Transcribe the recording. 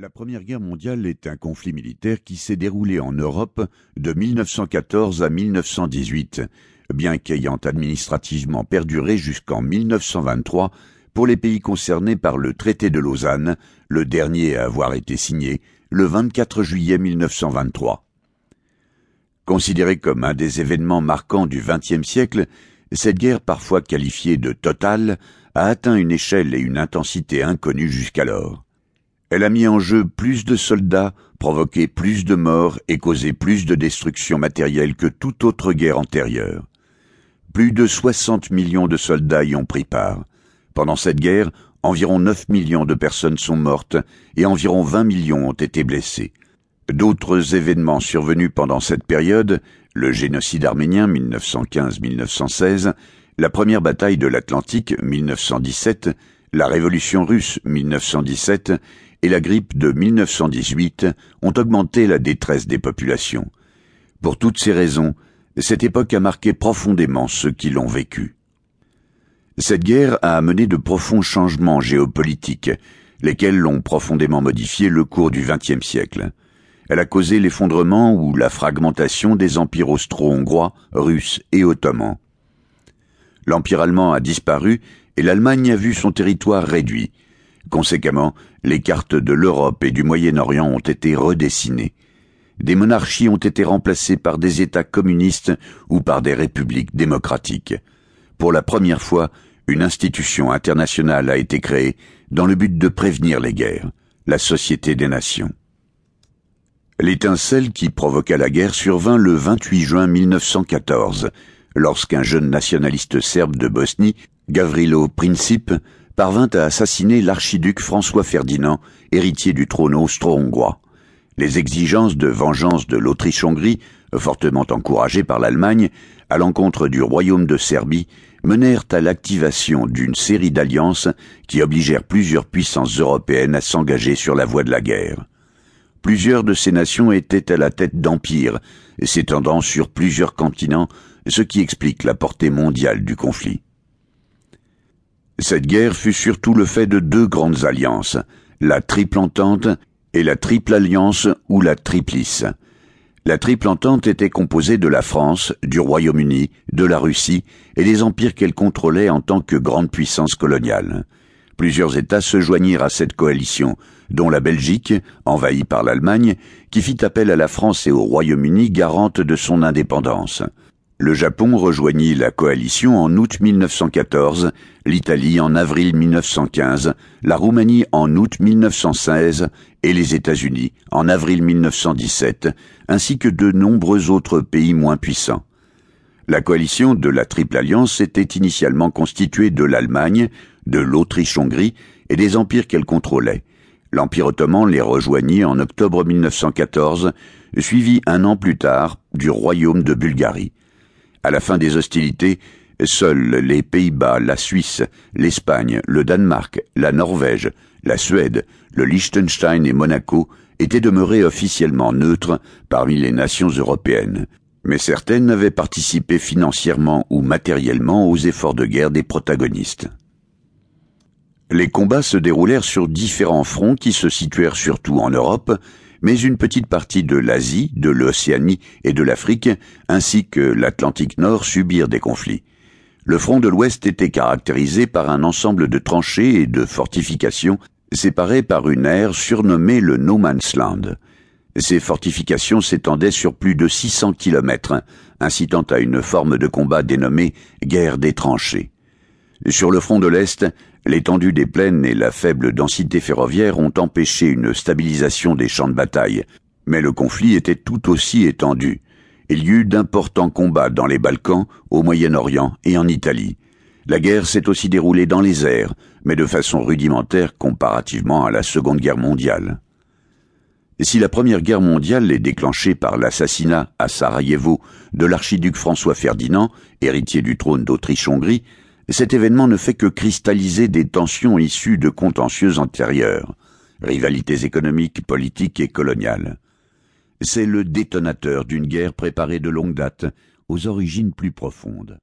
La Première Guerre mondiale est un conflit militaire qui s'est déroulé en Europe de 1914 à 1918, bien qu'ayant administrativement perduré jusqu'en 1923 pour les pays concernés par le traité de Lausanne, le dernier à avoir été signé le 24 juillet 1923. Considérée comme un des événements marquants du XXe siècle, cette guerre parfois qualifiée de totale a atteint une échelle et une intensité inconnues jusqu'alors. Elle a mis en jeu plus de soldats, provoqué plus de morts et causé plus de destruction matérielle que toute autre guerre antérieure. Plus de 60 millions de soldats y ont pris part. Pendant cette guerre, environ 9 millions de personnes sont mortes et environ 20 millions ont été blessés. D'autres événements survenus pendant cette période, le génocide arménien 1915-1916, la première bataille de l'Atlantique 1917, la révolution russe 1917 et la grippe de 1918 ont augmenté la détresse des populations. Pour toutes ces raisons, cette époque a marqué profondément ceux qui l'ont vécue. Cette guerre a amené de profonds changements géopolitiques, lesquels l'ont profondément modifié le cours du XXe siècle. Elle a causé l'effondrement ou la fragmentation des empires austro-hongrois, russes et ottomans. L'empire allemand a disparu et l'Allemagne a vu son territoire réduit, Conséquemment, les cartes de l'Europe et du Moyen-Orient ont été redessinées. Des monarchies ont été remplacées par des États communistes ou par des républiques démocratiques. Pour la première fois, une institution internationale a été créée dans le but de prévenir les guerres, la Société des Nations. L'étincelle qui provoqua la guerre survint le 28 juin 1914, lorsqu'un jeune nationaliste serbe de Bosnie, Gavrilo Princip, parvint à assassiner l'archiduc François Ferdinand, héritier du trône austro-hongrois. Les exigences de vengeance de l'Autriche-Hongrie, fortement encouragées par l'Allemagne, à l'encontre du royaume de Serbie, menèrent à l'activation d'une série d'alliances qui obligèrent plusieurs puissances européennes à s'engager sur la voie de la guerre. Plusieurs de ces nations étaient à la tête d'empires, s'étendant sur plusieurs continents, ce qui explique la portée mondiale du conflit. Cette guerre fut surtout le fait de deux grandes alliances, la Triple Entente et la Triple Alliance ou la Triplice. La Triple Entente était composée de la France, du Royaume-Uni, de la Russie et des empires qu'elle contrôlait en tant que grande puissance coloniale. Plusieurs États se joignirent à cette coalition, dont la Belgique, envahie par l'Allemagne, qui fit appel à la France et au Royaume-Uni garante de son indépendance. Le Japon rejoignit la coalition en août 1914, l'Italie en avril 1915, la Roumanie en août 1916 et les États-Unis en avril 1917, ainsi que de nombreux autres pays moins puissants. La coalition de la Triple Alliance était initialement constituée de l'Allemagne, de l'Autriche-Hongrie et des empires qu'elle contrôlait. L'Empire ottoman les rejoignit en octobre 1914, suivi un an plus tard du Royaume de Bulgarie. À la fin des hostilités, seuls les Pays-Bas, la Suisse, l'Espagne, le Danemark, la Norvège, la Suède, le Liechtenstein et Monaco étaient demeurés officiellement neutres parmi les nations européennes, mais certaines avaient participé financièrement ou matériellement aux efforts de guerre des protagonistes. Les combats se déroulèrent sur différents fronts qui se situèrent surtout en Europe, mais une petite partie de l'Asie, de l'Océanie et de l'Afrique, ainsi que l'Atlantique Nord subirent des conflits. Le front de l'Ouest était caractérisé par un ensemble de tranchées et de fortifications séparées par une aire surnommée le No Man's Land. Ces fortifications s'étendaient sur plus de 600 kilomètres, incitant à une forme de combat dénommée guerre des tranchées. Sur le front de l'Est, L'étendue des plaines et la faible densité ferroviaire ont empêché une stabilisation des champs de bataille, mais le conflit était tout aussi étendu. Il y eut d'importants combats dans les Balkans, au Moyen-Orient et en Italie. La guerre s'est aussi déroulée dans les airs, mais de façon rudimentaire comparativement à la Seconde Guerre mondiale. si la Première Guerre mondiale est déclenchée par l'assassinat à Sarajevo de l'archiduc François Ferdinand, héritier du trône d'Autriche-Hongrie, cet événement ne fait que cristalliser des tensions issues de contentieux antérieurs, rivalités économiques, politiques et coloniales. C'est le détonateur d'une guerre préparée de longue date, aux origines plus profondes.